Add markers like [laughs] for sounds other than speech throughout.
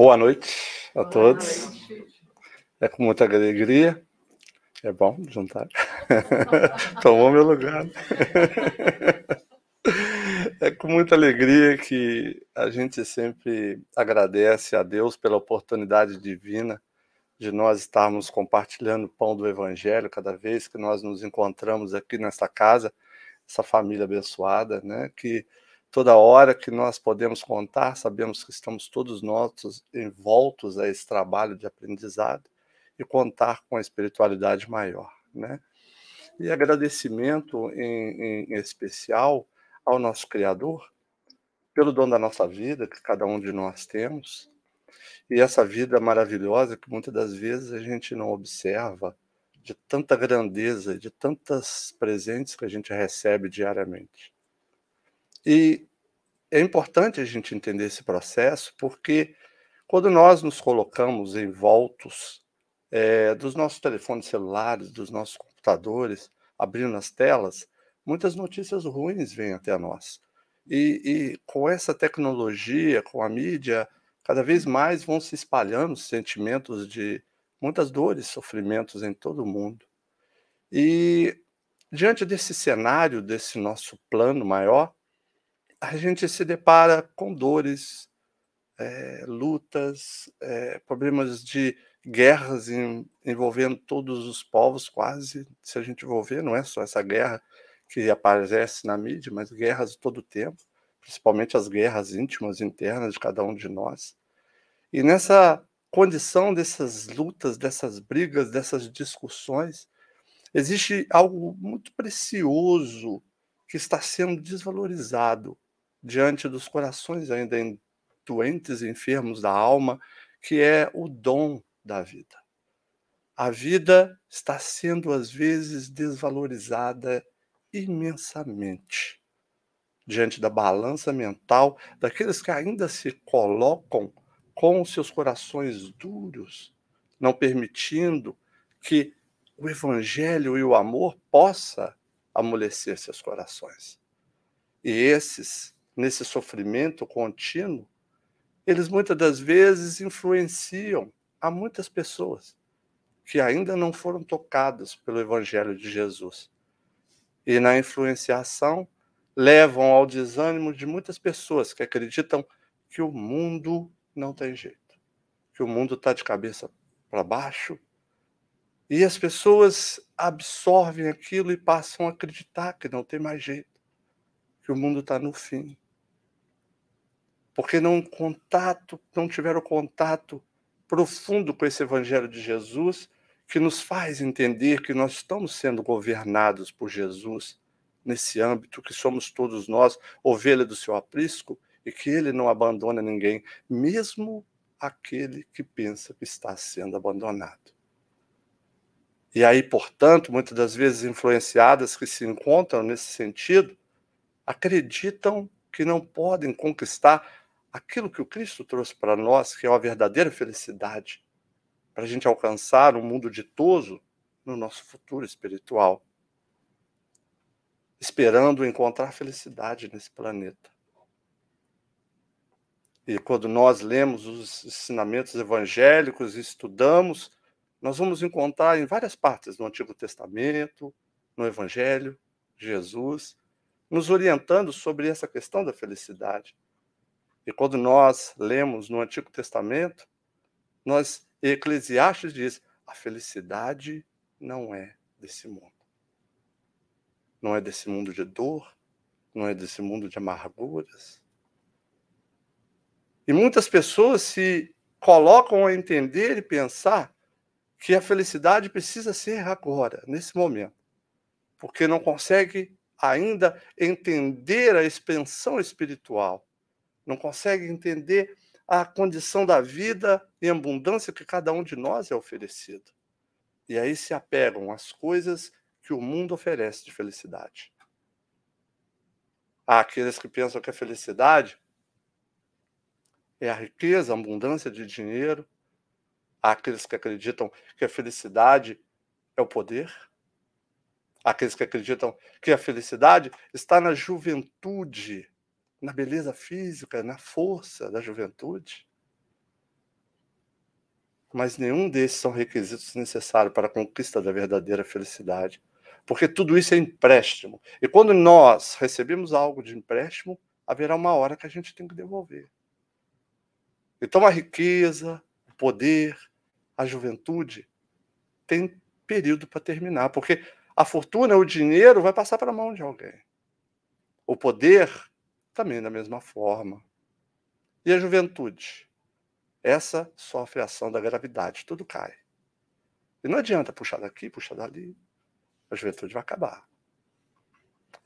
Boa noite a Boa todos. Noite. É com muita alegria. É bom juntar. [laughs] Tomou meu lugar. [laughs] É com muita alegria que a gente sempre agradece a Deus pela oportunidade divina de nós estarmos compartilhando o pão do Evangelho cada vez que nós nos encontramos aqui nesta casa, essa família abençoada, né? Que toda hora que nós podemos contar, sabemos que estamos todos nós envoltos a esse trabalho de aprendizado e contar com a espiritualidade maior, né? E agradecimento em, em especial ao nosso Criador pelo dom da nossa vida que cada um de nós temos e essa vida maravilhosa que muitas das vezes a gente não observa de tanta grandeza, de tantas presentes que a gente recebe diariamente. E é importante a gente entender esse processo, porque quando nós nos colocamos envoltos é, dos nossos telefones celulares, dos nossos computadores, abrindo as telas, muitas notícias ruins vêm até nós. E, e com essa tecnologia, com a mídia, cada vez mais vão se espalhando sentimentos de muitas dores, sofrimentos em todo o mundo. E diante desse cenário, desse nosso plano maior, a gente se depara com dores, é, lutas, é, problemas de guerras em, envolvendo todos os povos, quase, se a gente envolver, não é só essa guerra que aparece na mídia, mas guerras todo o tempo, principalmente as guerras íntimas internas de cada um de nós. E nessa condição dessas lutas, dessas brigas, dessas discussões, existe algo muito precioso que está sendo desvalorizado diante dos corações ainda doentes e enfermos da alma, que é o dom da vida. A vida está sendo às vezes desvalorizada imensamente diante da balança mental daqueles que ainda se colocam com seus corações duros, não permitindo que o evangelho e o amor possa amolecer seus corações. E esses nesse sofrimento contínuo, eles muitas das vezes influenciam a muitas pessoas que ainda não foram tocadas pelo Evangelho de Jesus. E na influenciação levam ao desânimo de muitas pessoas que acreditam que o mundo não tem jeito, que o mundo está de cabeça para baixo. E as pessoas absorvem aquilo e passam a acreditar que não tem mais jeito, que o mundo está no fim porque não contato, não tiveram contato profundo com esse evangelho de Jesus, que nos faz entender que nós estamos sendo governados por Jesus nesse âmbito, que somos todos nós ovelha do seu aprisco e que ele não abandona ninguém, mesmo aquele que pensa que está sendo abandonado. E aí, portanto, muitas das vezes influenciadas que se encontram nesse sentido, acreditam que não podem conquistar aquilo que o Cristo trouxe para nós, que é a verdadeira felicidade, para a gente alcançar um mundo ditoso no nosso futuro espiritual, esperando encontrar felicidade nesse planeta. E quando nós lemos os ensinamentos evangélicos e estudamos, nós vamos encontrar em várias partes do Antigo Testamento, no Evangelho, Jesus, nos orientando sobre essa questão da felicidade. E quando nós lemos no Antigo Testamento, nós Eclesiastes diz: a felicidade não é desse mundo. Não é desse mundo de dor, não é desse mundo de amarguras. E muitas pessoas se colocam a entender e pensar que a felicidade precisa ser agora, nesse momento, porque não consegue ainda entender a expansão espiritual não consegue entender a condição da vida em abundância que cada um de nós é oferecido. E aí se apegam às coisas que o mundo oferece de felicidade. Há aqueles que pensam que a felicidade é a riqueza, a abundância de dinheiro. Há aqueles que acreditam que a felicidade é o poder. Aqueles que acreditam que a felicidade está na juventude na beleza física, na força da juventude. Mas nenhum desses são requisitos necessários para a conquista da verdadeira felicidade. Porque tudo isso é empréstimo. E quando nós recebemos algo de empréstimo, haverá uma hora que a gente tem que devolver. Então a riqueza, o poder, a juventude tem período para terminar, porque a fortuna, o dinheiro vai passar para a mão de alguém. O poder também da mesma forma. E a juventude? Essa sofre a ação da gravidade, tudo cai. E não adianta puxar daqui, puxar dali. A juventude vai acabar.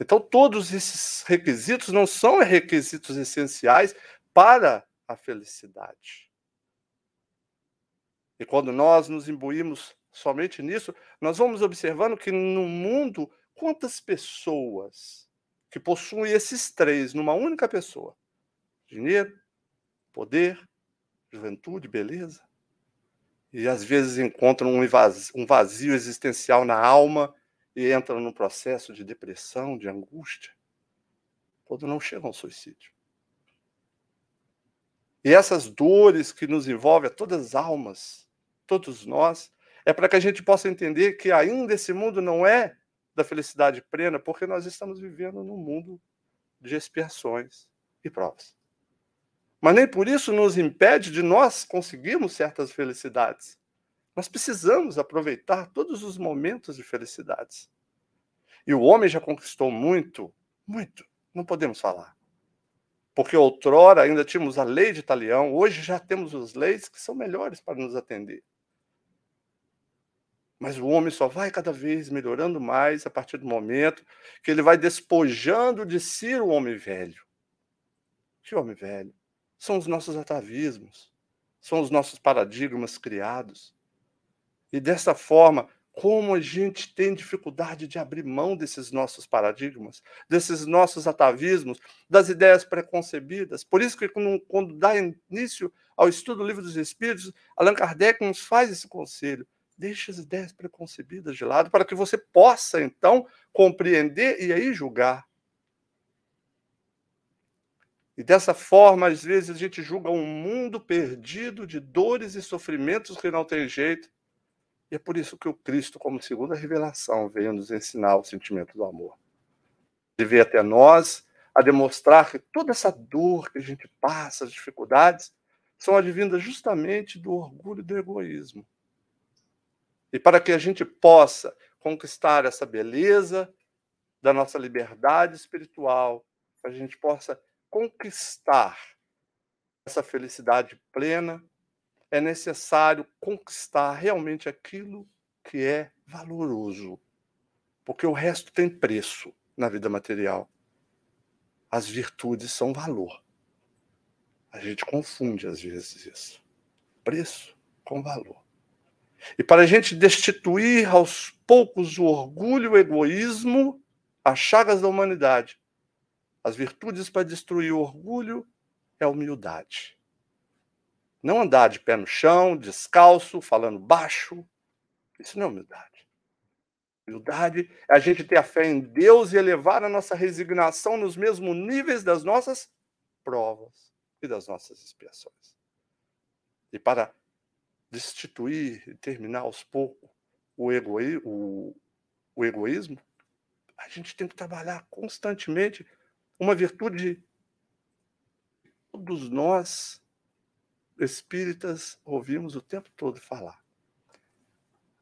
Então, todos esses requisitos não são requisitos essenciais para a felicidade. E quando nós nos imbuímos somente nisso, nós vamos observando que no mundo, quantas pessoas que possuem esses três numa única pessoa: dinheiro, poder juventude, beleza. E às vezes encontram um vazio, existencial na alma e entram num processo de depressão, de angústia, quando não chegam ao suicídio. E essas dores que nos envolvem a todas as almas, todos nós, é para que a gente possa entender que ainda esse mundo não é da felicidade plena, porque nós estamos vivendo num mundo de expiações e provas. Mas nem por isso nos impede de nós conseguirmos certas felicidades. Nós precisamos aproveitar todos os momentos de felicidades. E o homem já conquistou muito, muito, não podemos falar. Porque outrora ainda tínhamos a lei de Italião, hoje já temos as leis que são melhores para nos atender. Mas o homem só vai cada vez melhorando mais a partir do momento que ele vai despojando de si o homem velho. Que homem velho? são os nossos atavismos, são os nossos paradigmas criados. E dessa forma, como a gente tem dificuldade de abrir mão desses nossos paradigmas, desses nossos atavismos, das ideias preconcebidas. Por isso que quando, quando dá início ao estudo do Livro dos Espíritos, Allan Kardec nos faz esse conselho. Deixe as ideias preconcebidas de lado para que você possa, então, compreender e aí julgar. E dessa forma, às vezes, a gente julga um mundo perdido de dores e sofrimentos que não tem jeito. E é por isso que o Cristo, como segunda revelação, veio nos ensinar o sentimento do amor. Ele veio até nós a demonstrar que toda essa dor que a gente passa, as dificuldades, são advindas justamente do orgulho e do egoísmo. E para que a gente possa conquistar essa beleza da nossa liberdade espiritual, a gente possa conquistar essa felicidade plena, é necessário conquistar realmente aquilo que é valoroso, porque o resto tem preço na vida material. As virtudes são valor. A gente confunde às vezes isso. Preço com valor. E para a gente destituir aos poucos o orgulho e o egoísmo, as chagas da humanidade, as virtudes para destruir o orgulho é a humildade. Não andar de pé no chão, descalço, falando baixo. Isso não é humildade. Humildade é a gente ter a fé em Deus e elevar a nossa resignação nos mesmos níveis das nossas provas e das nossas expiações. E para destituir terminar aos poucos o, egoí o, o egoísmo, a gente tem que trabalhar constantemente uma virtude todos nós espíritas ouvimos o tempo todo falar.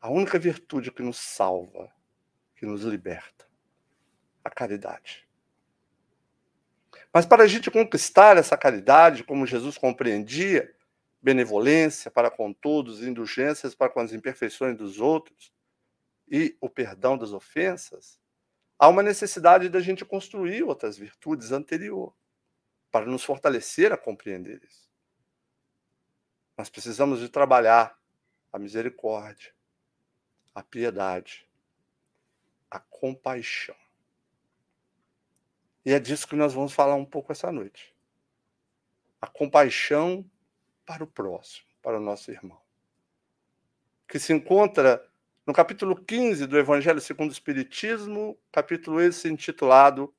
A única virtude que nos salva, que nos liberta, a caridade. Mas para a gente conquistar essa caridade, como Jesus compreendia, benevolência para com todos, indulgências para com as imperfeições dos outros e o perdão das ofensas, há uma necessidade da gente construir outras virtudes anterior para nos fortalecer a compreender isso. Nós precisamos de trabalhar a misericórdia, a piedade, a compaixão. E é disso que nós vamos falar um pouco essa noite. A compaixão para o próximo, para o nosso irmão, que se encontra no capítulo 15 do Evangelho segundo o Espiritismo, capítulo esse intitulado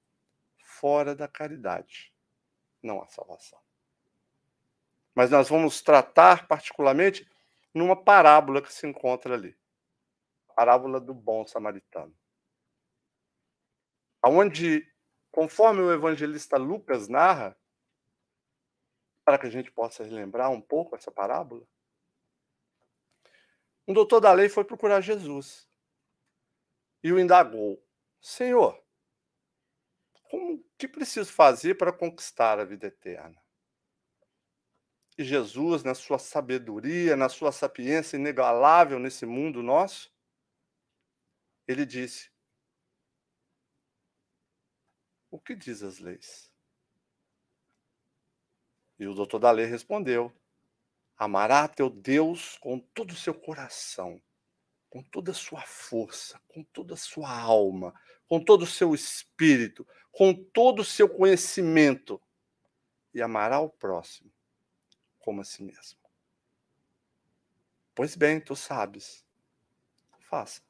Fora da Caridade, não há salvação. Mas nós vamos tratar particularmente numa parábola que se encontra ali. A parábola do bom samaritano. Onde, conforme o evangelista Lucas narra, para que a gente possa relembrar um pouco essa parábola, um doutor da lei foi procurar Jesus e o indagou: Senhor, como que preciso fazer para conquistar a vida eterna? E Jesus, na sua sabedoria, na sua sapiência inigualável nesse mundo nosso, ele disse: O que diz as leis? E o doutor da lei respondeu: Amará teu Deus com todo o seu coração, com toda a sua força, com toda a sua alma, com todo o seu espírito, com todo o seu conhecimento, e amará o próximo como a si mesmo. Pois bem, tu sabes. Faça.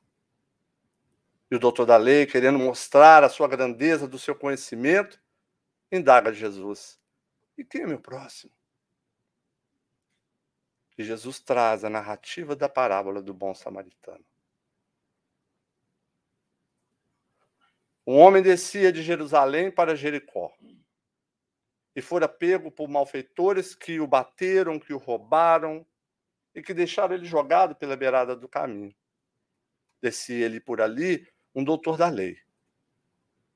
E o doutor da lei, querendo mostrar a sua grandeza do seu conhecimento, indaga Jesus: E quem é meu próximo? E Jesus traz a narrativa da parábola do bom samaritano. Um homem descia de Jerusalém para Jericó e fora pego por malfeitores que o bateram, que o roubaram e que deixaram ele jogado pela beirada do caminho. Descia ele por ali um doutor da lei.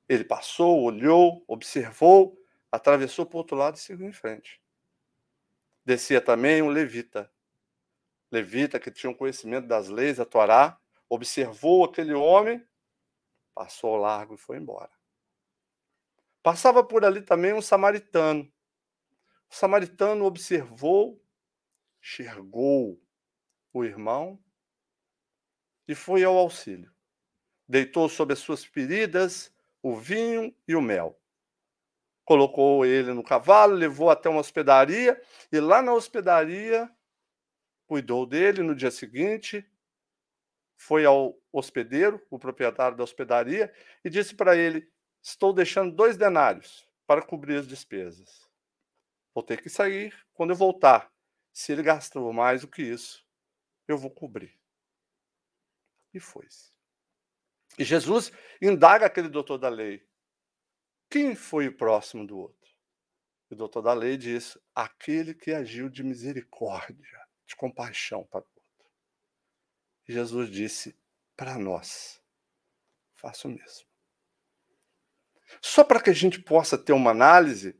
Ele passou, olhou, observou, atravessou para o outro lado e seguiu em frente. Descia também um levita. Levita que tinha um conhecimento das leis, da Torá, observou aquele homem, passou ao largo e foi embora. Passava por ali também um samaritano. O samaritano observou, enxergou o irmão e foi ao auxílio. Deitou sobre as suas feridas o vinho e o mel. Colocou ele no cavalo, levou até uma hospedaria e lá na hospedaria cuidou dele. No dia seguinte, foi ao hospedeiro, o proprietário da hospedaria, e disse para ele: Estou deixando dois denários para cobrir as despesas. Vou ter que sair quando eu voltar. Se ele gastou mais do que isso, eu vou cobrir. E foi-se. E Jesus indaga aquele doutor da lei: quem foi o próximo do outro? O doutor da lei diz: aquele que agiu de misericórdia, de compaixão para o outro. Jesus disse: para nós, faça o mesmo. Só para que a gente possa ter uma análise,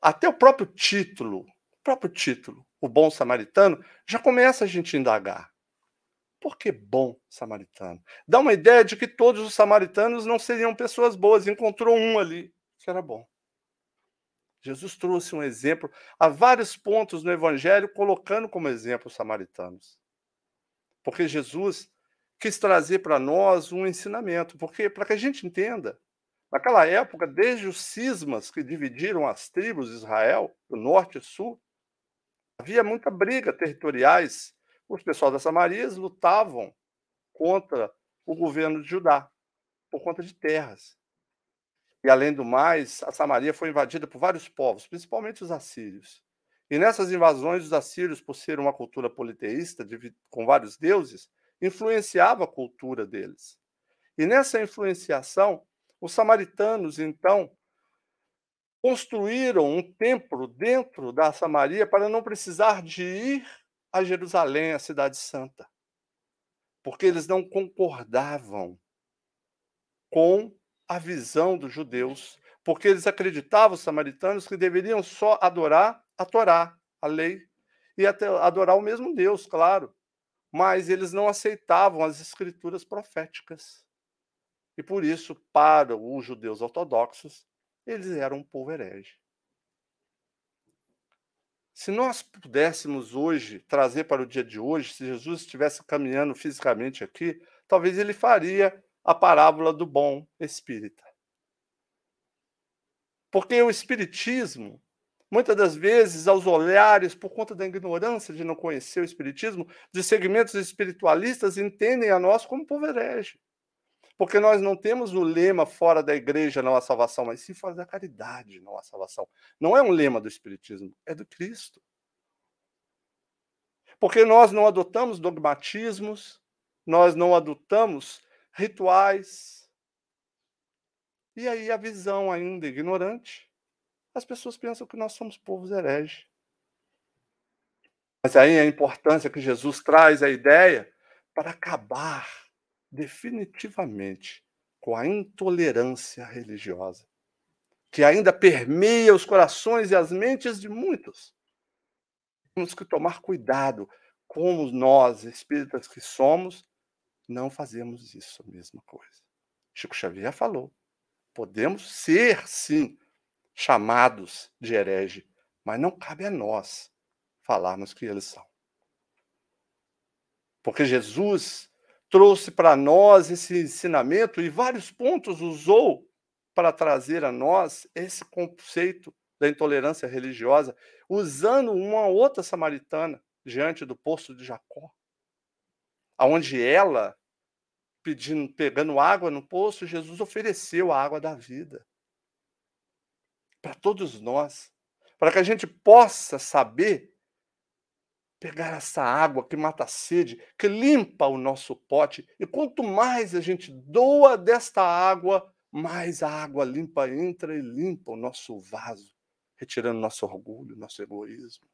até o próprio título, o próprio título, o bom samaritano, já começa a gente indagar. Por que bom samaritano? Dá uma ideia de que todos os samaritanos não seriam pessoas boas, encontrou um ali que era bom. Jesus trouxe um exemplo a vários pontos no evangelho, colocando como exemplo os samaritanos. Porque Jesus quis trazer para nós um ensinamento, porque para que a gente entenda Naquela época, desde os cismas que dividiram as tribos de Israel, do norte e sul, havia muita briga territoriais. Os pessoal das Samarias lutavam contra o governo de Judá, por conta de terras. E, além do mais, a Samaria foi invadida por vários povos, principalmente os assírios. E nessas invasões, os assírios, por ser uma cultura politeísta, com vários deuses, influenciava a cultura deles. E nessa influenciação, os samaritanos, então, construíram um templo dentro da Samaria para não precisar de ir a Jerusalém, a cidade santa. Porque eles não concordavam com a visão dos judeus, porque eles acreditavam, os samaritanos, que deveriam só adorar a Torá, a lei, e adorar o mesmo Deus, claro. Mas eles não aceitavam as escrituras proféticas. E por isso, para os judeus ortodoxos, eles eram um povo herege. Se nós pudéssemos hoje trazer para o dia de hoje, se Jesus estivesse caminhando fisicamente aqui, talvez ele faria a parábola do bom espírita. Porque o espiritismo, muitas das vezes, aos olhares, por conta da ignorância de não conhecer o espiritismo, de segmentos espiritualistas entendem a nós como povo herege. Porque nós não temos o lema fora da igreja não há salvação, mas sim fora da caridade não há salvação. Não é um lema do Espiritismo, é do Cristo. Porque nós não adotamos dogmatismos, nós não adotamos rituais. E aí a visão ainda ignorante, as pessoas pensam que nós somos povos hereges. Mas aí a importância que Jesus traz a ideia para acabar definitivamente com a intolerância religiosa, que ainda permeia os corações e as mentes de muitos. Temos que tomar cuidado, como nós, espíritas que somos, não fazemos isso a mesma coisa. Chico Xavier falou: podemos ser, sim, chamados de herege, mas não cabe a nós falarmos que eles são. Porque Jesus trouxe para nós esse ensinamento e vários pontos usou para trazer a nós esse conceito da intolerância religiosa, usando uma outra samaritana diante do poço de Jacó, aonde ela pedindo, pegando água no poço, Jesus ofereceu a água da vida para todos nós, para que a gente possa saber pegar essa água que mata a sede, que limpa o nosso pote, e quanto mais a gente doa desta água, mais a água limpa entra e limpa o nosso vaso, retirando nosso orgulho, nosso egoísmo,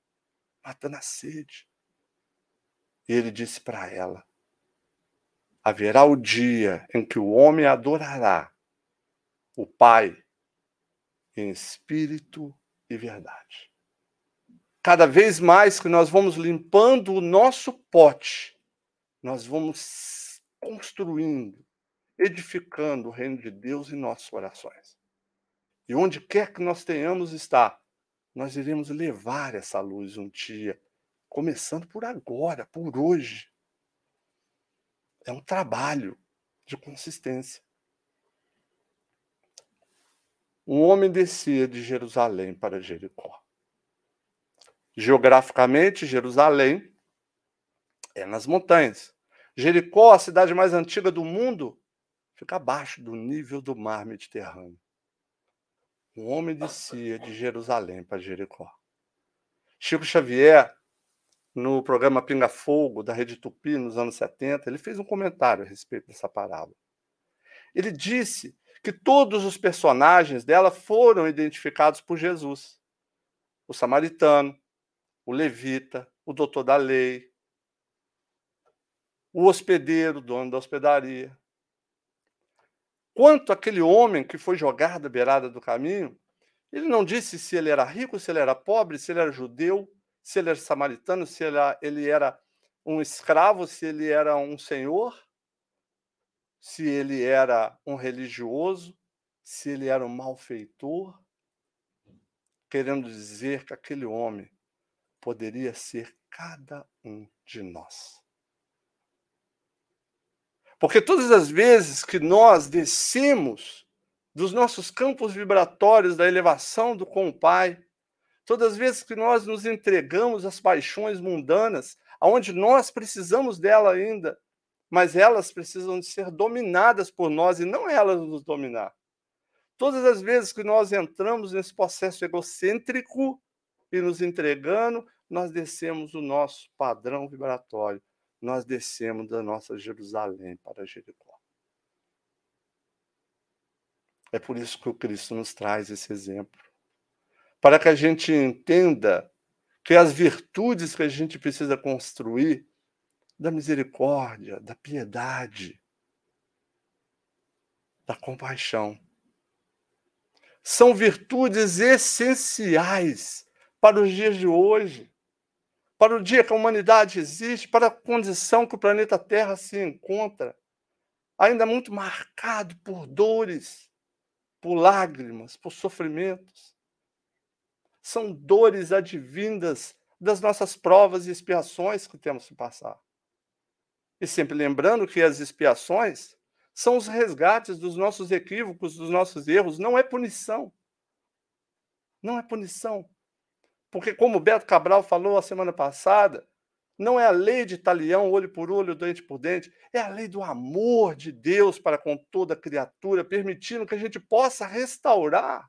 matando a sede. E ele disse para ela: haverá o dia em que o homem adorará o Pai em espírito e verdade cada vez mais que nós vamos limpando o nosso pote, nós vamos construindo, edificando o reino de Deus em nossos corações. E onde quer que nós tenhamos estar, nós iremos levar essa luz um dia, começando por agora, por hoje. É um trabalho de consistência. Um homem descia de Jerusalém para Jericó. Geograficamente, Jerusalém é nas montanhas. Jericó, a cidade mais antiga do mundo, fica abaixo do nível do mar Mediterrâneo. Um homem descia de Jerusalém para Jericó. Chico Xavier, no programa Pinga Fogo, da Rede Tupi, nos anos 70, ele fez um comentário a respeito dessa parábola. Ele disse que todos os personagens dela foram identificados por Jesus. O samaritano, o levita, o doutor da lei, o hospedeiro, dono da hospedaria. Quanto aquele homem que foi jogado à beirada do caminho, ele não disse se ele era rico, se ele era pobre, se ele era judeu, se ele era samaritano, se ele era um escravo, se ele era um senhor, se ele era um religioso, se ele era um malfeitor, querendo dizer que aquele homem poderia ser cada um de nós. Porque todas as vezes que nós descemos dos nossos campos vibratórios da elevação do com o Pai, todas as vezes que nós nos entregamos às paixões mundanas, aonde nós precisamos dela ainda, mas elas precisam de ser dominadas por nós e não elas nos dominar. Todas as vezes que nós entramos nesse processo egocêntrico, e nos entregando, nós descemos o nosso padrão vibratório, nós descemos da nossa Jerusalém para Jericó. É por isso que o Cristo nos traz esse exemplo. Para que a gente entenda que as virtudes que a gente precisa construir, da misericórdia, da piedade, da compaixão, são virtudes essenciais para os dias de hoje, para o dia que a humanidade existe, para a condição que o planeta Terra se encontra, ainda muito marcado por dores, por lágrimas, por sofrimentos. São dores advindas das nossas provas e expiações que temos que passar. E sempre lembrando que as expiações são os resgates dos nossos equívocos, dos nossos erros, não é punição. Não é punição. Porque, como o Beto Cabral falou a semana passada, não é a lei de talião, olho por olho, dente por dente, é a lei do amor de Deus para com toda criatura, permitindo que a gente possa restaurar.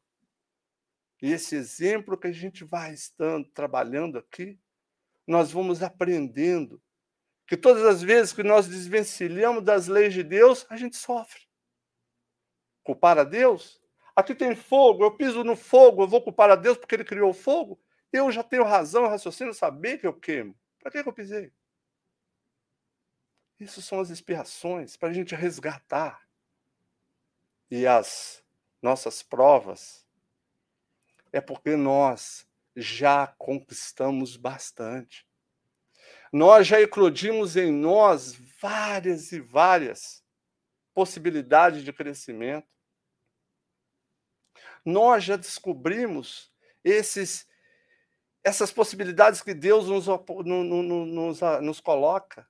E esse exemplo que a gente vai estando trabalhando aqui, nós vamos aprendendo que todas as vezes que nós desvencilhamos das leis de Deus, a gente sofre. Culpar a Deus? Aqui tem fogo, eu piso no fogo, eu vou culpar a Deus porque ele criou o fogo? Eu já tenho razão, raciocínio, saber que eu queimo. Para que eu pisei? Isso são as expiações para a gente resgatar. E as nossas provas é porque nós já conquistamos bastante nós já eclodimos em nós várias e várias possibilidades de crescimento. Nós já descobrimos esses, essas possibilidades que Deus nos, nos, nos coloca.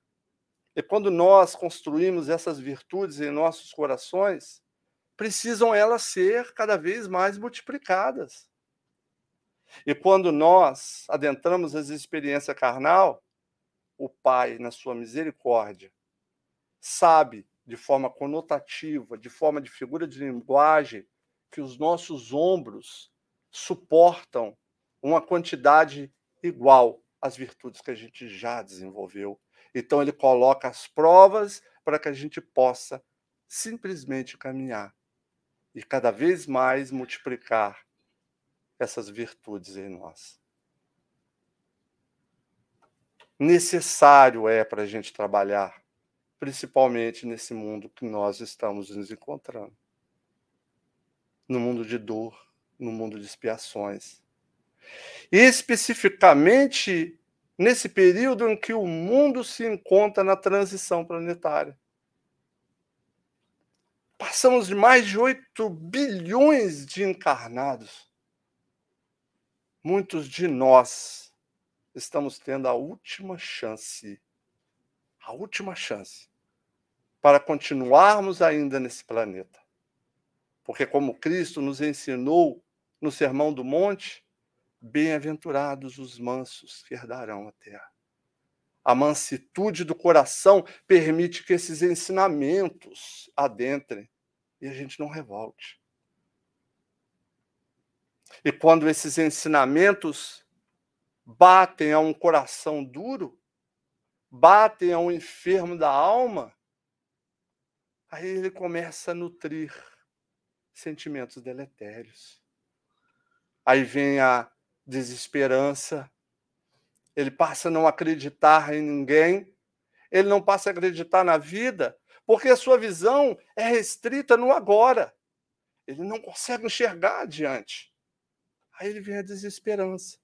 E quando nós construímos essas virtudes em nossos corações, precisam elas ser cada vez mais multiplicadas. E quando nós adentramos as experiências carnal, o Pai, na sua misericórdia, sabe de forma conotativa, de forma de figura de linguagem, que os nossos ombros suportam uma quantidade igual às virtudes que a gente já desenvolveu. Então, ele coloca as provas para que a gente possa simplesmente caminhar e cada vez mais multiplicar essas virtudes em nós necessário é para a gente trabalhar, principalmente nesse mundo que nós estamos nos encontrando no mundo de dor, no mundo de expiações. Especificamente nesse período em que o mundo se encontra na transição planetária. Passamos de mais de 8 bilhões de encarnados. Muitos de nós estamos tendo a última chance, a última chance, para continuarmos ainda nesse planeta. Porque, como Cristo nos ensinou no Sermão do Monte, bem-aventurados os mansos que herdarão a terra. A mansitude do coração permite que esses ensinamentos adentrem e a gente não revolte. E quando esses ensinamentos batem a um coração duro, batem a um enfermo da alma, aí ele começa a nutrir sentimentos deletérios. Aí vem a desesperança, ele passa a não acreditar em ninguém, ele não passa a acreditar na vida, porque a sua visão é restrita no agora. Ele não consegue enxergar adiante. Aí ele vem a desesperança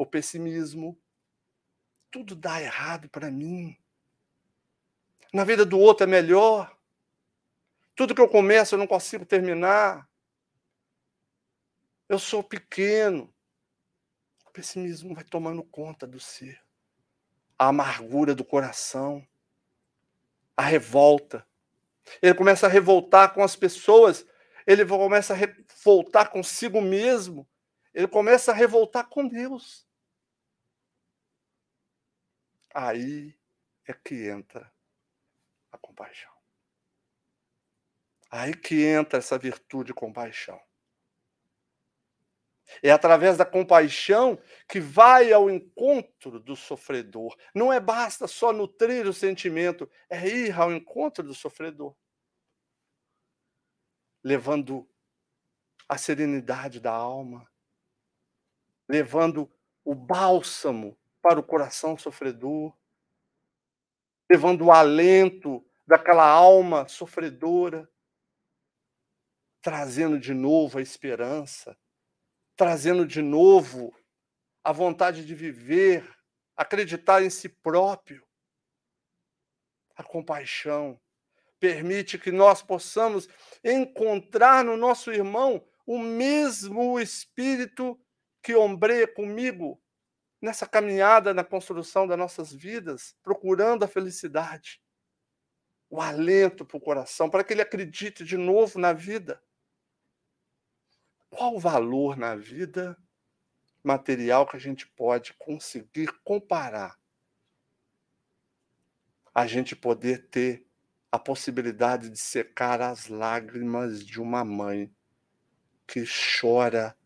o pessimismo. Tudo dá errado para mim. Na vida do outro é melhor. Tudo que eu começo eu não consigo terminar. Eu sou pequeno. Pessimismo vai tomando conta do ser. A amargura do coração. A revolta. Ele começa a revoltar com as pessoas. Ele começa a revoltar consigo mesmo. Ele começa a revoltar com Deus. Aí é que entra a compaixão. Aí que entra essa virtude de compaixão. É através da compaixão que vai ao encontro do sofredor. Não é basta só nutrir o sentimento, é ir ao encontro do sofredor. Levando a serenidade da alma, levando o bálsamo para o coração sofredor, levando o alento daquela alma sofredora, trazendo de novo a esperança, trazendo de novo a vontade de viver, acreditar em si próprio. A compaixão permite que nós possamos encontrar no nosso irmão o mesmo espírito que ombreia comigo nessa caminhada na construção das nossas vidas, procurando a felicidade, o alento para o coração, para que ele acredite de novo na vida. Qual valor na vida material que a gente pode conseguir comparar? A gente poder ter a possibilidade de secar as lágrimas de uma mãe que chora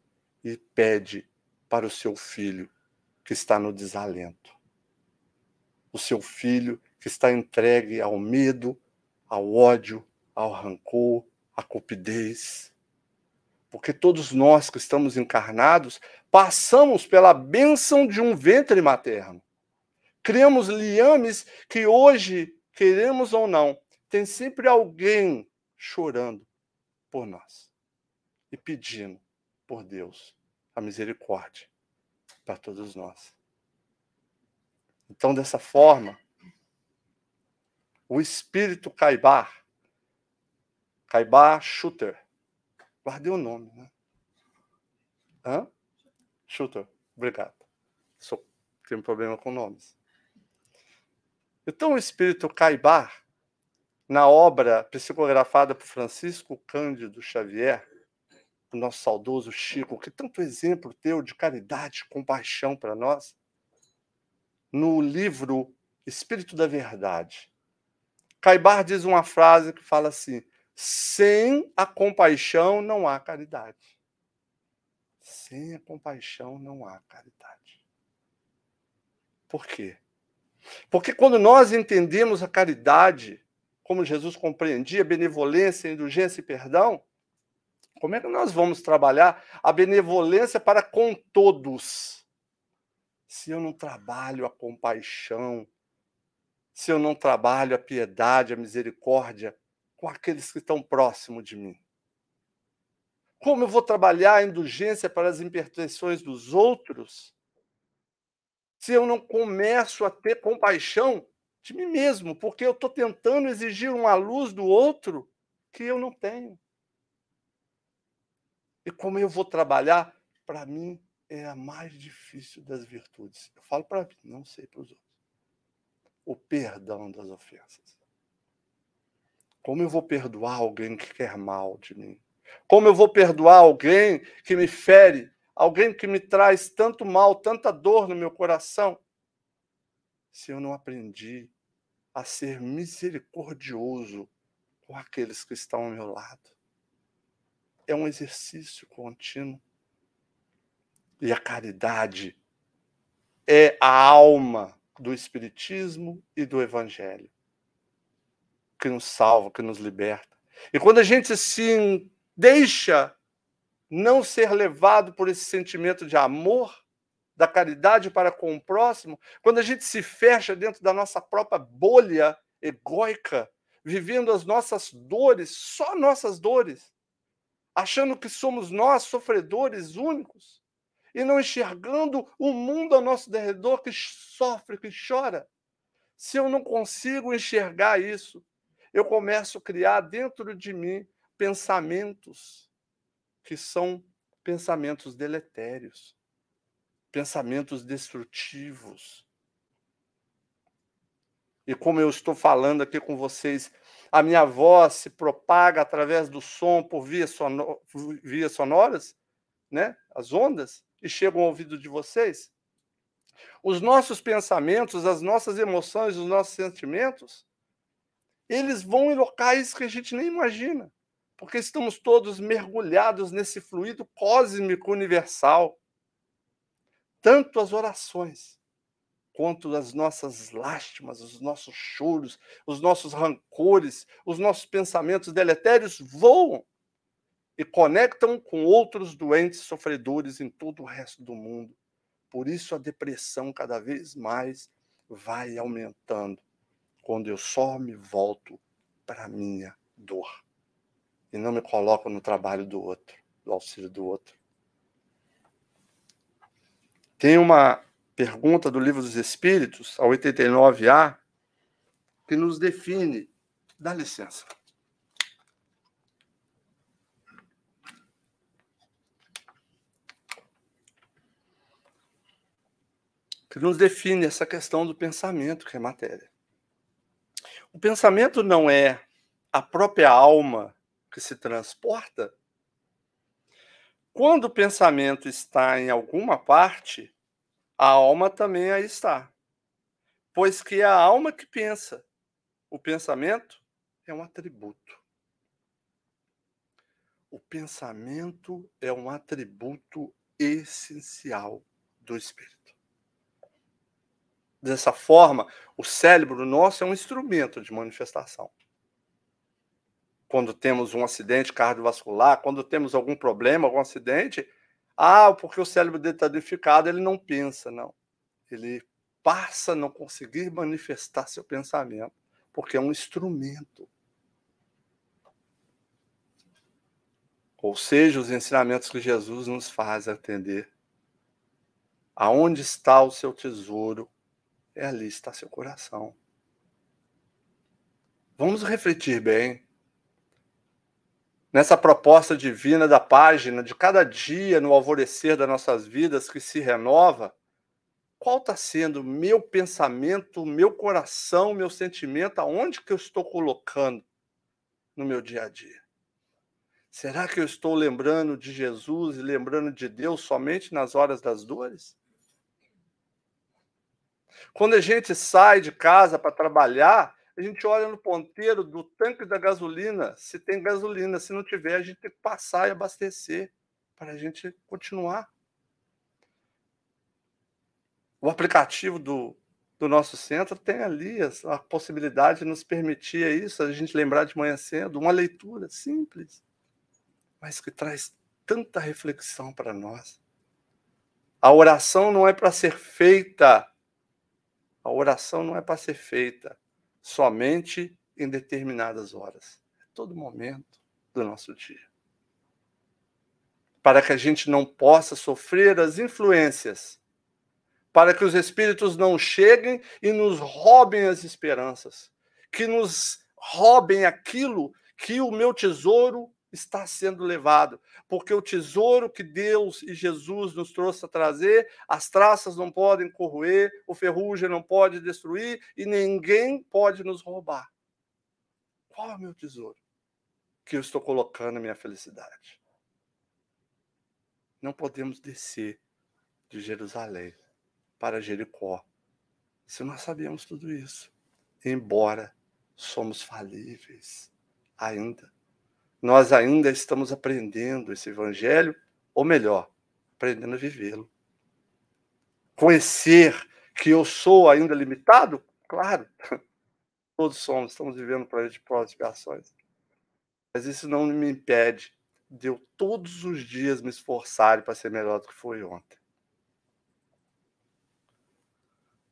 e pede para o seu filho que está no desalento. O seu filho que está entregue ao medo, ao ódio, ao rancor, à cupidez. Porque todos nós que estamos encarnados passamos pela bênção de um ventre materno. Criamos liames que hoje, queremos ou não, tem sempre alguém chorando por nós e pedindo por Deus a misericórdia para todos nós. Então, dessa forma, o espírito Caibar, Caibar Shooter, guardei o nome, né? Hã? Shooter, obrigado. Sou, tenho problema com nomes. Então, o espírito Caibar, na obra psicografada por Francisco Cândido Xavier, o nosso saudoso Chico, que tanto exemplo teu de caridade compaixão para nós, no livro Espírito da Verdade. Caibar diz uma frase que fala assim: sem a compaixão não há caridade. Sem a compaixão não há caridade. Por quê? Porque quando nós entendemos a caridade, como Jesus compreendia, benevolência, indulgência e perdão, como é que nós vamos trabalhar a benevolência para com todos? Se eu não trabalho a compaixão, se eu não trabalho a piedade, a misericórdia com aqueles que estão próximo de mim? Como eu vou trabalhar a indulgência para as imperfeições dos outros se eu não começo a ter compaixão de mim mesmo, porque eu estou tentando exigir uma luz do outro que eu não tenho? E como eu vou trabalhar, para mim é a mais difícil das virtudes. Eu falo para mim, não sei para os outros. O perdão das ofensas. Como eu vou perdoar alguém que quer mal de mim? Como eu vou perdoar alguém que me fere? Alguém que me traz tanto mal, tanta dor no meu coração? Se eu não aprendi a ser misericordioso com aqueles que estão ao meu lado é um exercício contínuo. E a caridade é a alma do Espiritismo e do Evangelho, que nos salva, que nos liberta. E quando a gente se deixa não ser levado por esse sentimento de amor, da caridade para com o próximo, quando a gente se fecha dentro da nossa própria bolha egóica, vivendo as nossas dores, só nossas dores, achando que somos nós sofredores únicos e não enxergando o mundo ao nosso derredor que sofre, que chora. Se eu não consigo enxergar isso, eu começo a criar dentro de mim pensamentos que são pensamentos deletérios, pensamentos destrutivos. E como eu estou falando aqui com vocês a minha voz se propaga através do som por vias, sonor, vias sonoras, né? as ondas, e chegam ao ouvido de vocês. Os nossos pensamentos, as nossas emoções, os nossos sentimentos, eles vão em locais que a gente nem imagina, porque estamos todos mergulhados nesse fluido cósmico universal. Tanto as orações, quanto as nossas lástimas, os nossos choros, os nossos rancores, os nossos pensamentos deletérios voam e conectam com outros doentes sofredores em todo o resto do mundo. Por isso a depressão cada vez mais vai aumentando quando eu só me volto para a minha dor e não me coloco no trabalho do outro, do auxílio do outro. Tem uma pergunta do Livro dos Espíritos, a 89A, que nos define. Dá licença. Que nos define essa questão do pensamento, que é matéria. O pensamento não é a própria alma que se transporta? Quando o pensamento está em alguma parte, a alma também aí está. Pois que é a alma que pensa. O pensamento é um atributo. O pensamento é um atributo essencial do espírito. Dessa forma, o cérebro nosso é um instrumento de manifestação. Quando temos um acidente cardiovascular, quando temos algum problema, algum acidente, ah, porque o cérebro dele está danificado, ele não pensa, não. Ele passa a não conseguir manifestar seu pensamento, porque é um instrumento. Ou seja, os ensinamentos que Jesus nos faz atender. Aonde está o seu tesouro, é ali está seu coração. Vamos refletir bem. Nessa proposta divina da página, de cada dia no alvorecer das nossas vidas que se renova, qual está sendo meu pensamento, meu coração, meu sentimento, aonde que eu estou colocando no meu dia a dia? Será que eu estou lembrando de Jesus e lembrando de Deus somente nas horas das dores? Quando a gente sai de casa para trabalhar, a gente olha no ponteiro do tanque da gasolina, se tem gasolina, se não tiver, a gente tem que passar e abastecer para a gente continuar. O aplicativo do, do nosso centro tem ali a, a possibilidade de nos permitir isso, a gente lembrar de manhã cedo, uma leitura simples mas que traz tanta reflexão para nós. A oração não é para ser feita, a oração não é para ser feita somente em determinadas horas, é todo momento do nosso dia. Para que a gente não possa sofrer as influências, para que os espíritos não cheguem e nos roubem as esperanças, que nos roubem aquilo que o meu tesouro está sendo levado, porque o tesouro que Deus e Jesus nos trouxe a trazer, as traças não podem corroer, o ferrugem não pode destruir e ninguém pode nos roubar. Qual é o meu tesouro que eu estou colocando na minha felicidade? Não podemos descer de Jerusalém para Jericó se nós sabemos tudo isso, embora somos falíveis ainda nós ainda estamos aprendendo esse evangelho, ou melhor, aprendendo a vivê-lo. Conhecer que eu sou ainda limitado? Claro, [laughs] todos somos, estamos vivendo para de provas e. Mas isso não me impede de eu todos os dias me esforçar para ser melhor do que foi ontem.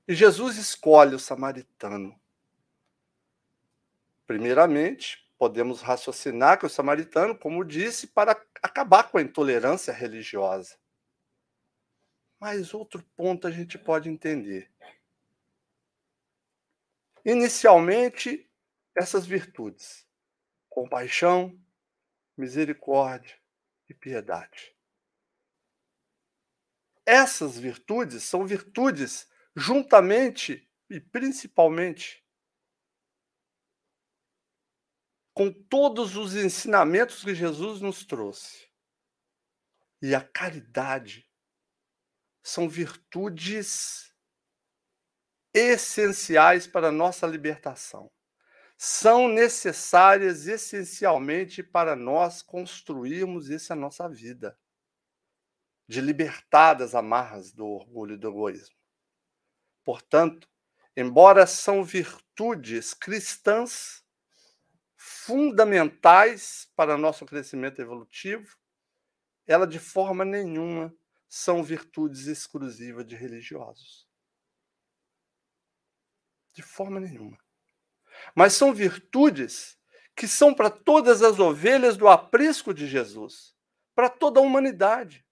E Jesus escolhe o samaritano. Primeiramente, podemos raciocinar que o samaritano, como disse, para acabar com a intolerância religiosa. Mas outro ponto a gente pode entender. Inicialmente, essas virtudes: compaixão, misericórdia e piedade. Essas virtudes são virtudes juntamente e principalmente com todos os ensinamentos que Jesus nos trouxe. E a caridade são virtudes essenciais para a nossa libertação. São necessárias essencialmente para nós construirmos essa nossa vida, de libertar das amarras do orgulho e do egoísmo. Portanto, embora são virtudes cristãs, fundamentais para nosso crescimento evolutivo, ela de forma nenhuma são virtudes exclusivas de religiosos. De forma nenhuma. Mas são virtudes que são para todas as ovelhas do aprisco de Jesus, para toda a humanidade.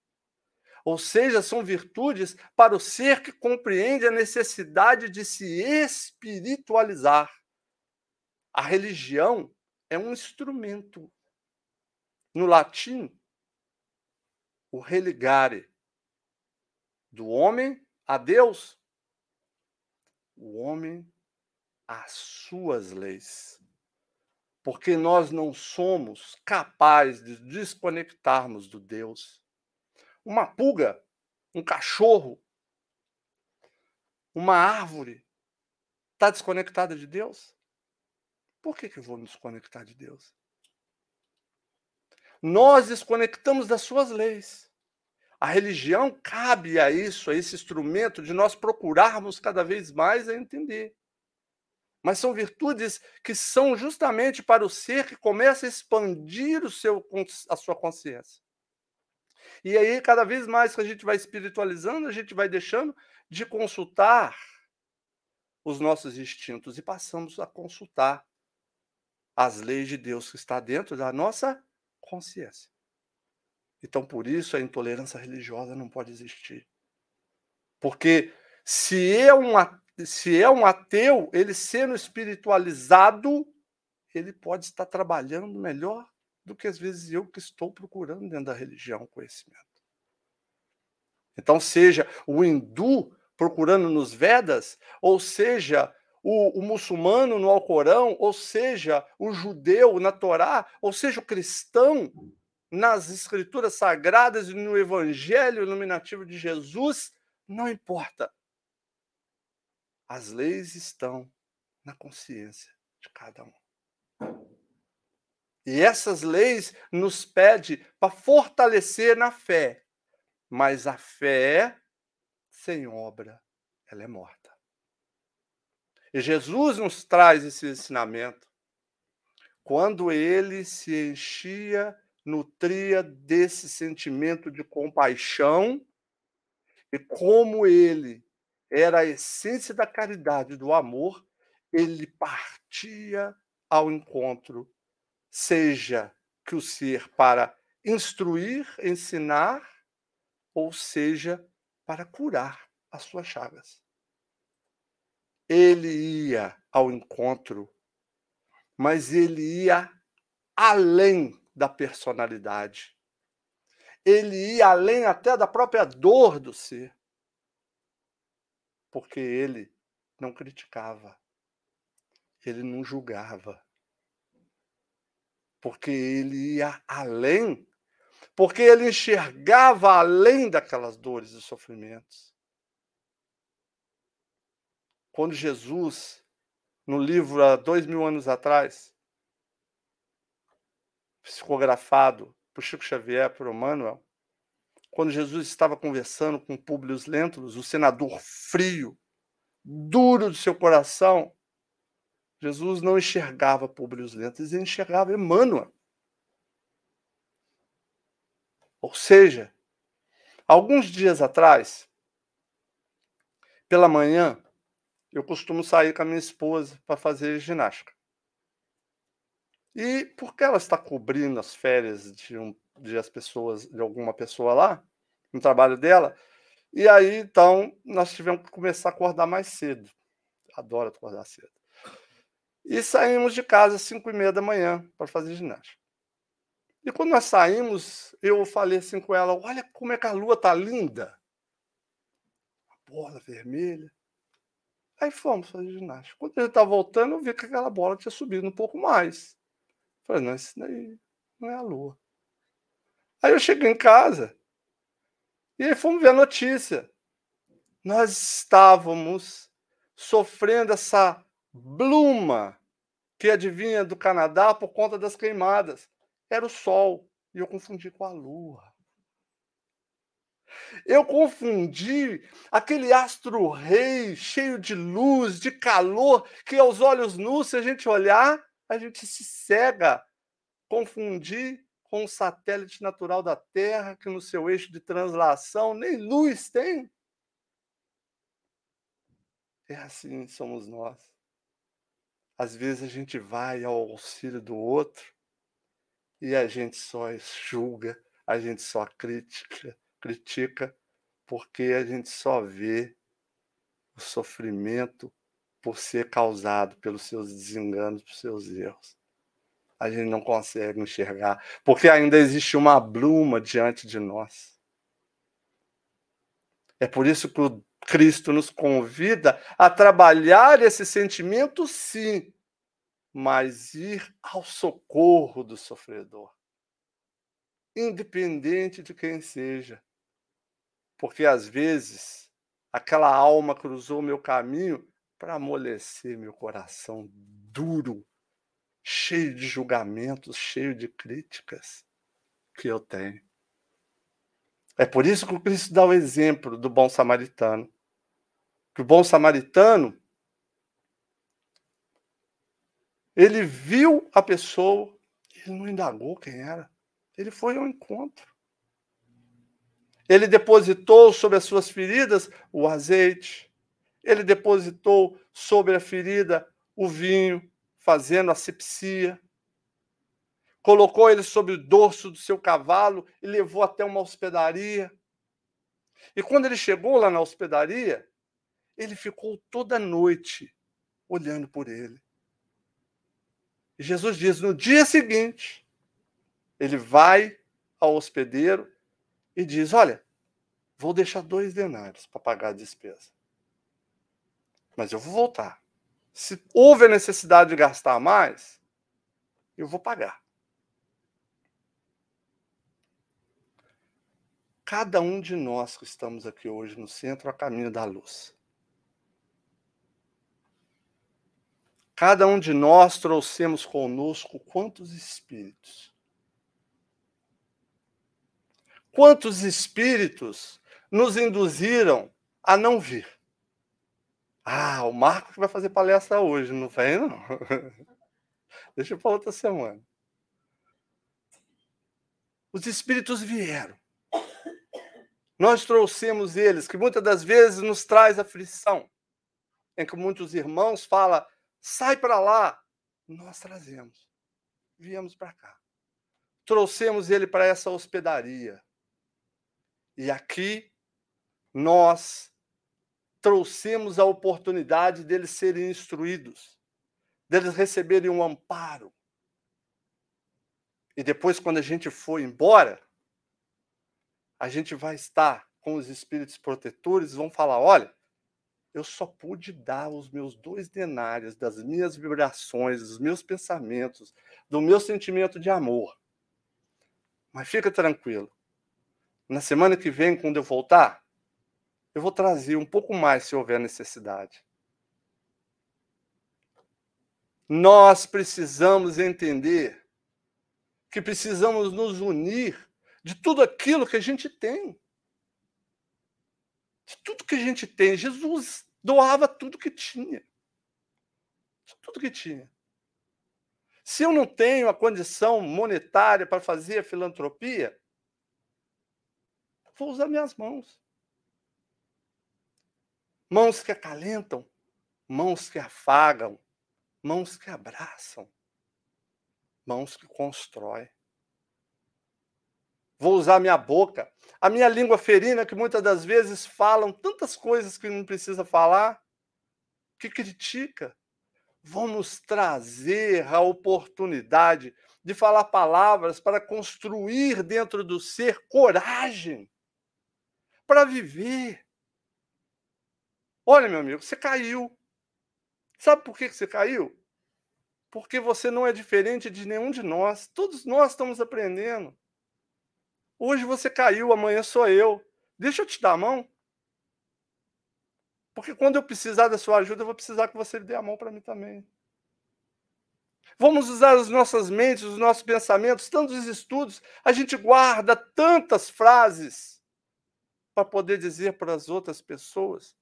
Ou seja, são virtudes para o ser que compreende a necessidade de se espiritualizar. A religião é um instrumento. No latim, o religare do homem a Deus, o homem às suas leis. Porque nós não somos capazes de desconectarmos do Deus. Uma pulga, um cachorro, uma árvore está desconectada de Deus? Por que, que eu vou me desconectar de Deus? Nós desconectamos das suas leis. A religião cabe a isso, a esse instrumento de nós procurarmos cada vez mais a entender. Mas são virtudes que são justamente para o ser que começa a expandir o seu, a sua consciência. E aí, cada vez mais que a gente vai espiritualizando, a gente vai deixando de consultar os nossos instintos e passamos a consultar as leis de Deus que está dentro da nossa consciência. Então, por isso, a intolerância religiosa não pode existir. Porque se é um, se é um ateu, ele sendo espiritualizado, ele pode estar trabalhando melhor do que às vezes eu que estou procurando dentro da religião conhecimento. Então, seja o hindu procurando nos Vedas, ou seja, o, o, muçulmano no Alcorão, ou seja, o judeu na Torá, ou seja, o cristão nas escrituras sagradas e no evangelho iluminativo de Jesus, não importa. As leis estão na consciência de cada um. E essas leis nos pede para fortalecer na fé. Mas a fé sem obra, ela é morta. E Jesus nos traz esse ensinamento quando ele se enchia nutria desse sentimento de compaixão e como ele era a essência da caridade, do amor, ele partia ao encontro, seja que o ser para instruir, ensinar, ou seja, para curar as suas chagas. Ele ia ao encontro, mas ele ia além da personalidade. Ele ia além até da própria dor do ser. Porque ele não criticava, ele não julgava. Porque ele ia além, porque ele enxergava além daquelas dores e sofrimentos. Quando Jesus, no livro há dois mil anos atrás, psicografado por Chico Xavier, por Emmanuel, quando Jesus estava conversando com Públio Lentulus, o senador frio, duro de seu coração, Jesus não enxergava Públio Lentulus, ele enxergava Emmanuel. Ou seja, alguns dias atrás, pela manhã, eu costumo sair com a minha esposa para fazer ginástica. E porque ela está cobrindo as férias de, um, de as pessoas, de alguma pessoa lá, no trabalho dela, e aí então nós tivemos que começar a acordar mais cedo. Adoro acordar cedo. E saímos de casa às 5 e meia da manhã para fazer ginástica. E quando nós saímos, eu falei assim com ela: olha como é que a lua tá linda. A bola vermelha. Aí fomos fazer ginástica. Quando ele estava voltando, eu vi que aquela bola tinha subido um pouco mais. Falei, não, isso daí não é a lua. Aí eu cheguei em casa e aí fomos ver a notícia. Nós estávamos sofrendo essa bluma que adivinha do Canadá por conta das queimadas. Era o sol e eu confundi com a lua. Eu confundi aquele astro rei cheio de luz, de calor, que aos olhos nus, se a gente olhar, a gente se cega, confundir com o satélite natural da Terra, que no seu eixo de translação nem luz tem. É assim somos nós. Às vezes a gente vai ao auxílio do outro e a gente só julga, a gente só critica, critica, porque a gente só vê o sofrimento por ser causado pelos seus desenganos, pelos seus erros. A gente não consegue enxergar, porque ainda existe uma bluma diante de nós. É por isso que o Cristo nos convida a trabalhar esse sentimento, sim, mas ir ao socorro do sofredor, independente de quem seja. Porque às vezes aquela alma cruzou meu caminho para amolecer meu coração duro, cheio de julgamentos, cheio de críticas que eu tenho. É por isso que o Cristo dá o exemplo do bom samaritano. Que o bom samaritano ele viu a pessoa, ele não indagou quem era. Ele foi ao encontro. Ele depositou sobre as suas feridas o azeite. Ele depositou sobre a ferida o vinho, fazendo asepsia. Colocou ele sobre o dorso do seu cavalo e levou até uma hospedaria. E quando ele chegou lá na hospedaria, ele ficou toda noite olhando por ele. E Jesus diz: no dia seguinte, ele vai ao hospedeiro e diz: Olha, vou deixar dois denários para pagar a despesa. Mas eu vou voltar. Se houve a necessidade de gastar mais, eu vou pagar. Cada um de nós que estamos aqui hoje no centro a caminho da luz. Cada um de nós trouxemos conosco quantos espíritos? Quantos espíritos nos induziram a não vir? Ah, o Marco que vai fazer palestra hoje, não vem não. [laughs] Deixa para outra semana. Os espíritos vieram. Nós trouxemos eles, que muitas das vezes nos traz aflição. Em que muitos irmãos falam, sai para lá. Nós trazemos. Viemos para cá. Trouxemos ele para essa hospedaria. E aqui nós trouxemos a oportunidade deles serem instruídos, deles receberem um amparo. E depois, quando a gente for embora, a gente vai estar com os espíritos protetores, vão falar: olha, eu só pude dar os meus dois denários das minhas vibrações, dos meus pensamentos, do meu sentimento de amor. Mas fica tranquilo, na semana que vem, quando eu voltar, eu vou trazer um pouco mais se houver necessidade. Nós precisamos entender que precisamos nos unir de tudo aquilo que a gente tem. De tudo que a gente tem. Jesus doava tudo que tinha. De tudo que tinha. Se eu não tenho a condição monetária para fazer a filantropia, vou usar minhas mãos. Mãos que acalentam, mãos que afagam, mãos que abraçam, mãos que constroem. Vou usar minha boca, a minha língua ferina, que muitas das vezes falam tantas coisas que não precisa falar, que critica. Vamos trazer a oportunidade de falar palavras para construir dentro do ser coragem para viver. Olha, meu amigo, você caiu. Sabe por que você caiu? Porque você não é diferente de nenhum de nós. Todos nós estamos aprendendo. Hoje você caiu, amanhã sou eu. Deixa eu te dar a mão. Porque quando eu precisar da sua ajuda, eu vou precisar que você dê a mão para mim também. Vamos usar as nossas mentes, os nossos pensamentos, tantos estudos. A gente guarda tantas frases para poder dizer para as outras pessoas,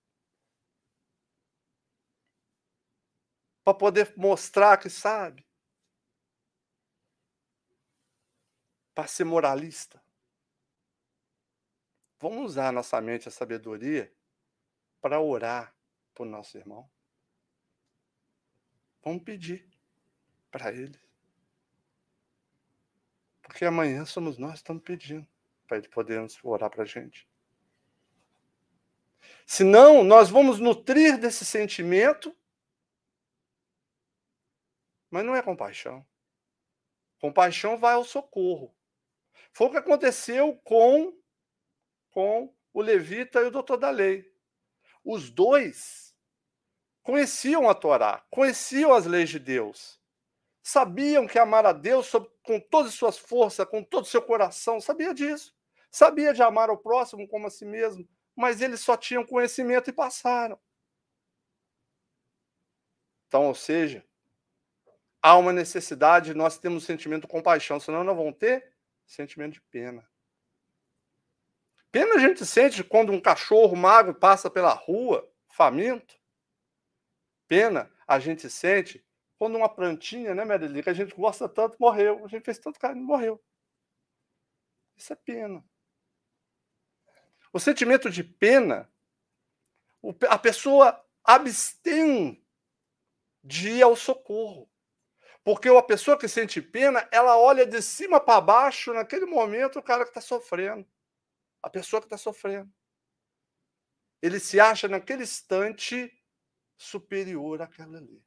para poder mostrar que sabe, para ser moralista. Vamos usar nossa mente, a sabedoria, para orar por nosso irmão. Vamos pedir para ele. Porque amanhã somos nós que estamos pedindo para ele poder orar para a gente. Senão, nós vamos nutrir desse sentimento, mas não é compaixão. Compaixão vai ao socorro. Foi o que aconteceu com, com o levita e o doutor da lei. Os dois conheciam a Torá, conheciam as leis de Deus, sabiam que amar a Deus com todas as suas forças, com todo o seu coração, sabia disso. Sabia de amar o próximo como a si mesmo, mas eles só tinham conhecimento e passaram. Então, ou seja, há uma necessidade, nós temos sentimento de compaixão, senão não vão ter sentimento de pena. Pena a gente sente quando um cachorro magro passa pela rua, faminto. Pena a gente sente quando uma plantinha, né, Merili, que a gente gosta tanto, morreu. A gente fez tanto carinho, morreu. Isso é pena. O sentimento de pena, a pessoa abstém de ir ao socorro. Porque a pessoa que sente pena, ela olha de cima para baixo, naquele momento, o cara que está sofrendo. A pessoa que está sofrendo. Ele se acha, naquele instante, superior àquela ali.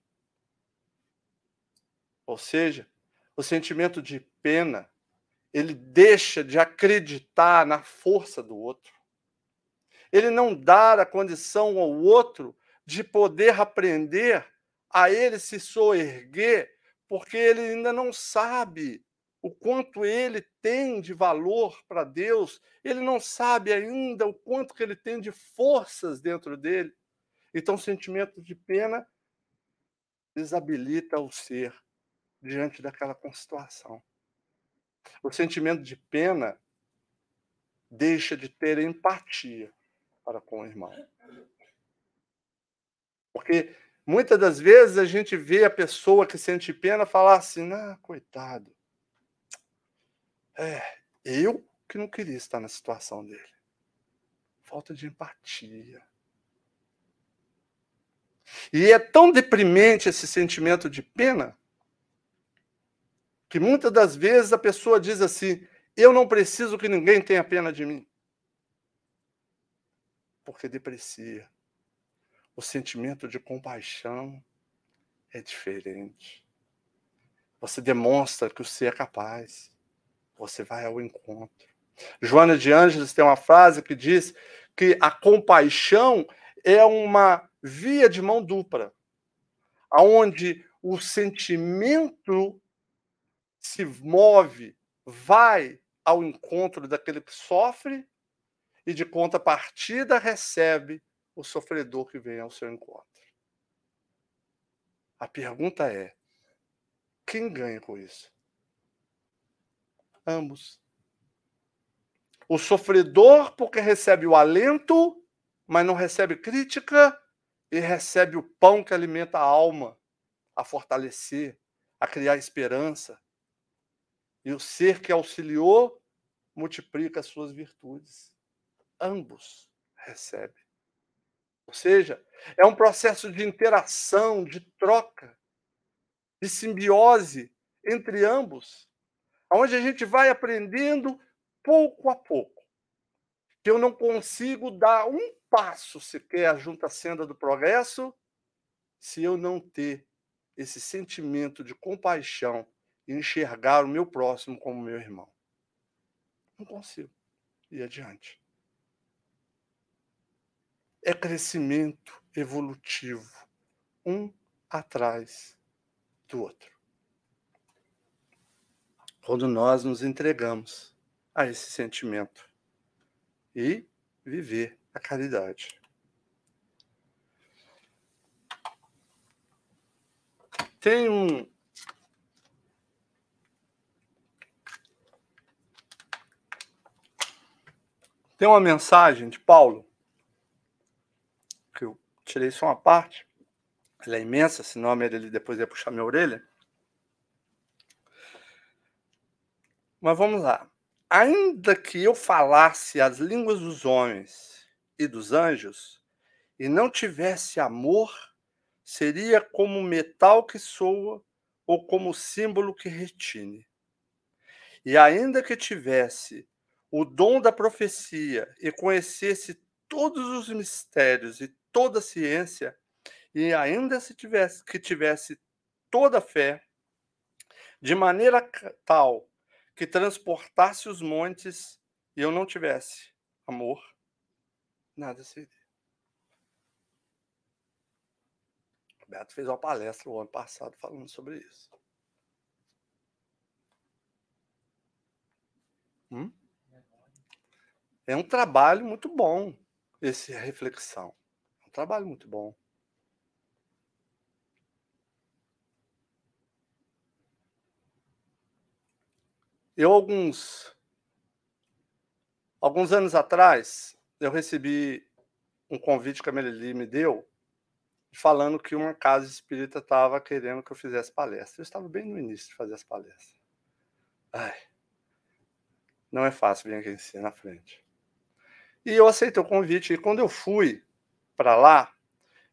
Ou seja, o sentimento de pena, ele deixa de acreditar na força do outro. Ele não dá a condição ao outro de poder aprender a ele se soerguer, porque ele ainda não sabe o quanto ele tem de valor para Deus, ele não sabe ainda o quanto que ele tem de forças dentro dele. Então, o sentimento de pena desabilita o ser diante daquela situação. O sentimento de pena deixa de ter empatia para com o irmão. Porque muitas das vezes a gente vê a pessoa que sente pena falar assim: ah, coitado. É, eu que não queria estar na situação dele. Falta de empatia. E é tão deprimente esse sentimento de pena que muitas das vezes a pessoa diz assim: eu não preciso que ninguém tenha pena de mim. Porque deprecia. O sentimento de compaixão é diferente. Você demonstra que você é capaz. Você vai ao encontro. Joana de Ângeles tem uma frase que diz que a compaixão é uma via de mão dupla, aonde o sentimento se move, vai ao encontro daquele que sofre e de contrapartida recebe o sofredor que vem ao seu encontro. A pergunta é: quem ganha com isso? Ambos. O sofredor, porque recebe o alento, mas não recebe crítica, e recebe o pão que alimenta a alma, a fortalecer, a criar esperança. E o ser que auxiliou multiplica as suas virtudes. Ambos recebem. Ou seja, é um processo de interação, de troca, de simbiose entre ambos, onde a gente vai aprendendo pouco a pouco. Que eu não consigo dar um passo sequer à senda do progresso se eu não ter esse sentimento de compaixão e enxergar o meu próximo como meu irmão. Não consigo ir adiante. É crescimento evolutivo, um atrás do outro. Quando nós nos entregamos a esse sentimento e viver a caridade. Tem um. Tem uma mensagem de Paulo, tirei só uma parte, ela é imensa, senão ele depois ia puxar minha orelha. Mas vamos lá ainda que eu falasse as línguas dos homens e dos anjos, e não tivesse amor, seria como metal que soa ou como símbolo que retine. E ainda que tivesse o dom da profecia e conhecesse todos os mistérios e toda a ciência, e ainda se tivesse que tivesse toda a fé, de maneira tal que transportasse os montes e eu não tivesse amor, nada seria. O Beto fez uma palestra o ano passado falando sobre isso. Hum? É um trabalho muito bom esse reflexão. É um trabalho muito bom. Eu, alguns Alguns anos atrás, eu recebi um convite que a Melili me deu, falando que uma casa espírita estava querendo que eu fizesse palestra. Eu estava bem no início de fazer as palestras. Ai, não é fácil vir aqui em si, na frente. E eu aceitei o convite, e quando eu fui para lá,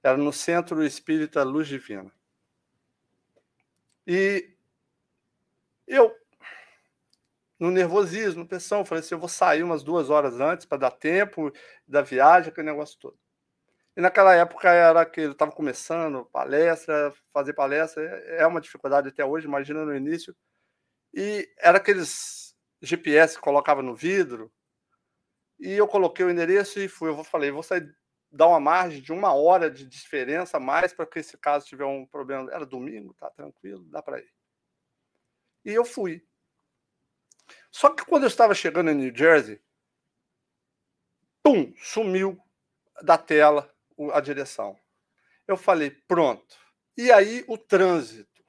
era no Centro Espírita Luz Divina. E eu, no nervosismo, pressão, falei assim: eu vou sair umas duas horas antes para dar tempo da viagem, aquele negócio todo. E naquela época era que eu estava começando palestra, fazer palestra é uma dificuldade até hoje, imagina no início. E era aqueles GPS que colocava no vidro. E eu coloquei o endereço e fui. Eu falei, vou sair, dar uma margem de uma hora de diferença a mais para que, se caso tiver um problema. Era domingo, tá tranquilo, dá para ir. E eu fui. Só que quando eu estava chegando em New Jersey, pum, sumiu da tela a direção. Eu falei, pronto. E aí o trânsito.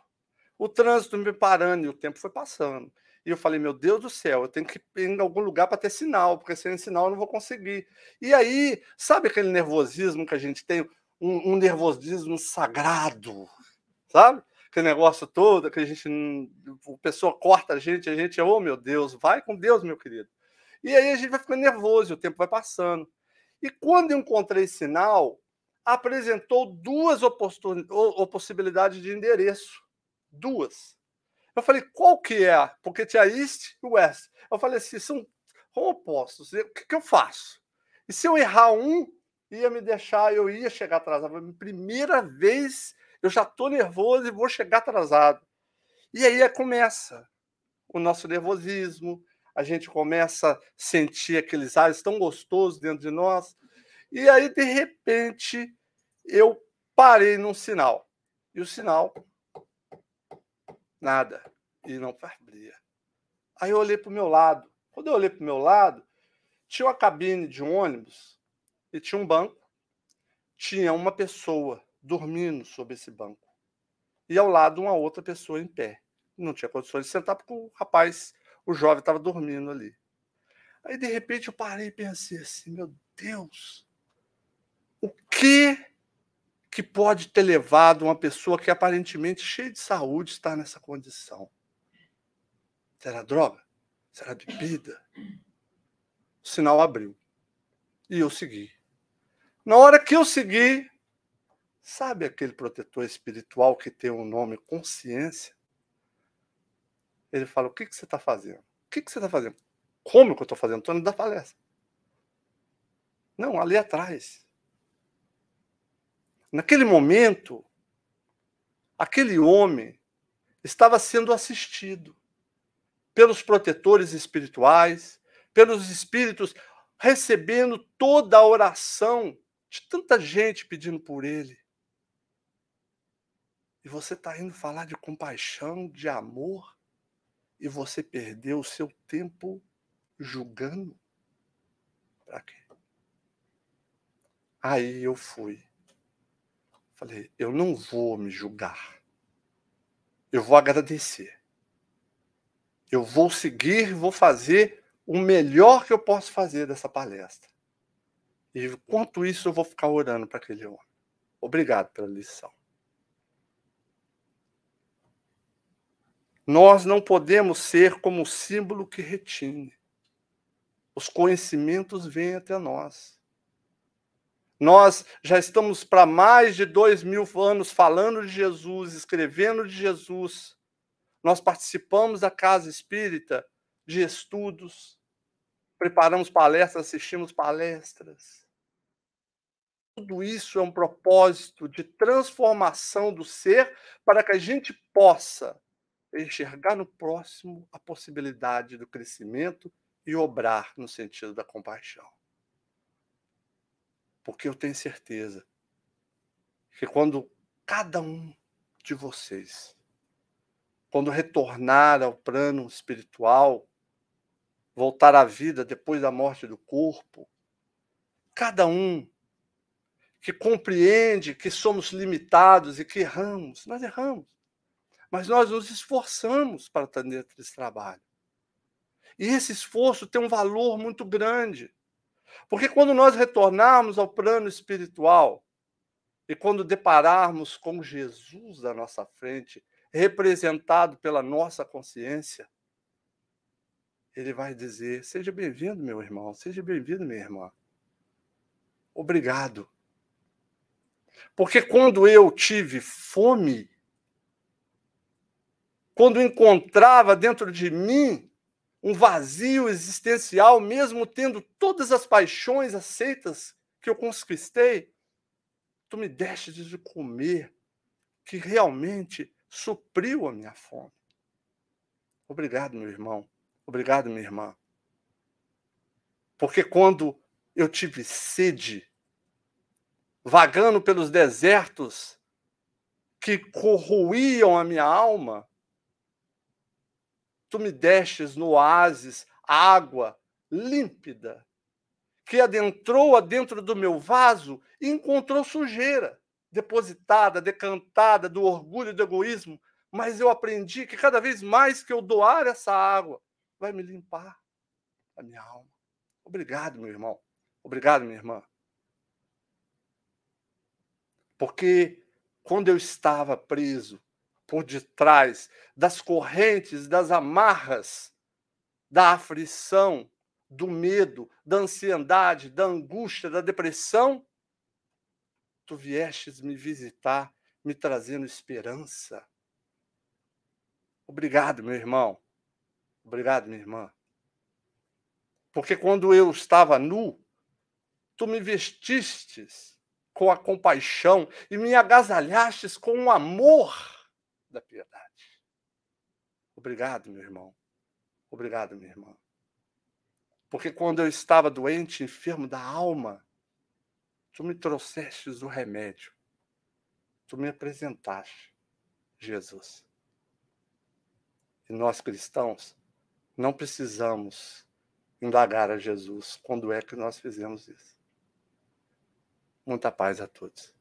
O trânsito me parando e o tempo foi passando. E eu falei, meu Deus do céu, eu tenho que ir em algum lugar para ter sinal, porque sem sinal eu não vou conseguir. E aí, sabe aquele nervosismo que a gente tem? Um, um nervosismo sagrado, sabe? Aquele negócio todo, que a gente. A pessoa corta a gente, a gente, oh meu Deus, vai com Deus, meu querido. E aí a gente vai ficando nervoso, o tempo vai passando. E quando encontrei sinal, apresentou duas possibilidades de endereço. Duas. Eu falei, qual que é? Porque tinha East e West. Eu falei assim, são opostos. O que, que eu faço? E se eu errar um, ia me deixar, eu ia chegar atrasado. Primeira vez, eu já estou nervoso e vou chegar atrasado. E aí começa o nosso nervosismo, a gente começa a sentir aqueles ares tão gostosos dentro de nós. E aí, de repente, eu parei num sinal. E o sinal, nada. E não abria. Aí eu olhei para o meu lado. Quando eu olhei para o meu lado, tinha uma cabine de ônibus e tinha um banco. Tinha uma pessoa dormindo sobre esse banco. E ao lado, uma outra pessoa em pé. Não tinha condições de sentar porque o rapaz o jovem estava dormindo ali. Aí, de repente, eu parei e pensei assim: meu Deus, o que que pode ter levado uma pessoa que aparentemente cheia de saúde estar nessa condição? Será droga? Será bebida? O sinal abriu. E eu segui. Na hora que eu segui, sabe aquele protetor espiritual que tem o um nome consciência? Ele fala: O que, que você está fazendo? O que, que você está fazendo? Como que eu estou fazendo? Estou indo da palestra. Não, ali atrás. Naquele momento, aquele homem estava sendo assistido pelos protetores espirituais, pelos espíritos, recebendo toda a oração de tanta gente pedindo por ele. E você está indo falar de compaixão, de amor, e você perdeu o seu tempo julgando? Para quê? Aí eu fui. Falei, eu não vou me julgar. Eu vou agradecer. Eu vou seguir, vou fazer o melhor que eu posso fazer dessa palestra. E enquanto isso, eu vou ficar orando para aquele homem. Obrigado pela lição. Nós não podemos ser como o símbolo que retine. Os conhecimentos vêm até nós. Nós já estamos para mais de dois mil anos falando de Jesus, escrevendo de Jesus. Nós participamos da casa espírita de estudos, preparamos palestras, assistimos palestras. Tudo isso é um propósito de transformação do ser para que a gente possa enxergar no próximo a possibilidade do crescimento e obrar no sentido da compaixão. Porque eu tenho certeza que quando cada um de vocês, quando retornar ao plano espiritual, voltar à vida depois da morte do corpo, cada um que compreende que somos limitados e que erramos, nós erramos mas nós nos esforçamos para atender esse trabalho. E esse esforço tem um valor muito grande. Porque quando nós retornarmos ao plano espiritual e quando depararmos com Jesus à nossa frente, representado pela nossa consciência, ele vai dizer: Seja bem-vindo, meu irmão, seja bem-vindo, minha irmã. Obrigado. Porque quando eu tive fome, quando encontrava dentro de mim um vazio existencial, mesmo tendo todas as paixões aceitas que eu conquistei, tu me deste de comer, que realmente supriu a minha fome. Obrigado, meu irmão. Obrigado, minha irmã. Porque quando eu tive sede, vagando pelos desertos que corroíam a minha alma, tu me destes no oásis água límpida, que adentrou adentro do meu vaso e encontrou sujeira, depositada, decantada do orgulho e do egoísmo. Mas eu aprendi que cada vez mais que eu doar essa água, vai me limpar a minha alma. Obrigado, meu irmão. Obrigado, minha irmã. Porque quando eu estava preso por detrás das correntes, das amarras, da aflição, do medo, da ansiedade, da angústia, da depressão, tu viestes me visitar, me trazendo esperança. Obrigado, meu irmão. Obrigado, minha irmã. Porque quando eu estava nu, tu me vestistes com a compaixão e me agasalhastes com o amor da piedade. Obrigado, meu irmão. Obrigado, minha irmã. Porque quando eu estava doente, enfermo da alma, tu me trouxestes o remédio. Tu me apresentaste Jesus. E nós cristãos não precisamos indagar a Jesus quando é que nós fizemos isso. Muita paz a todos.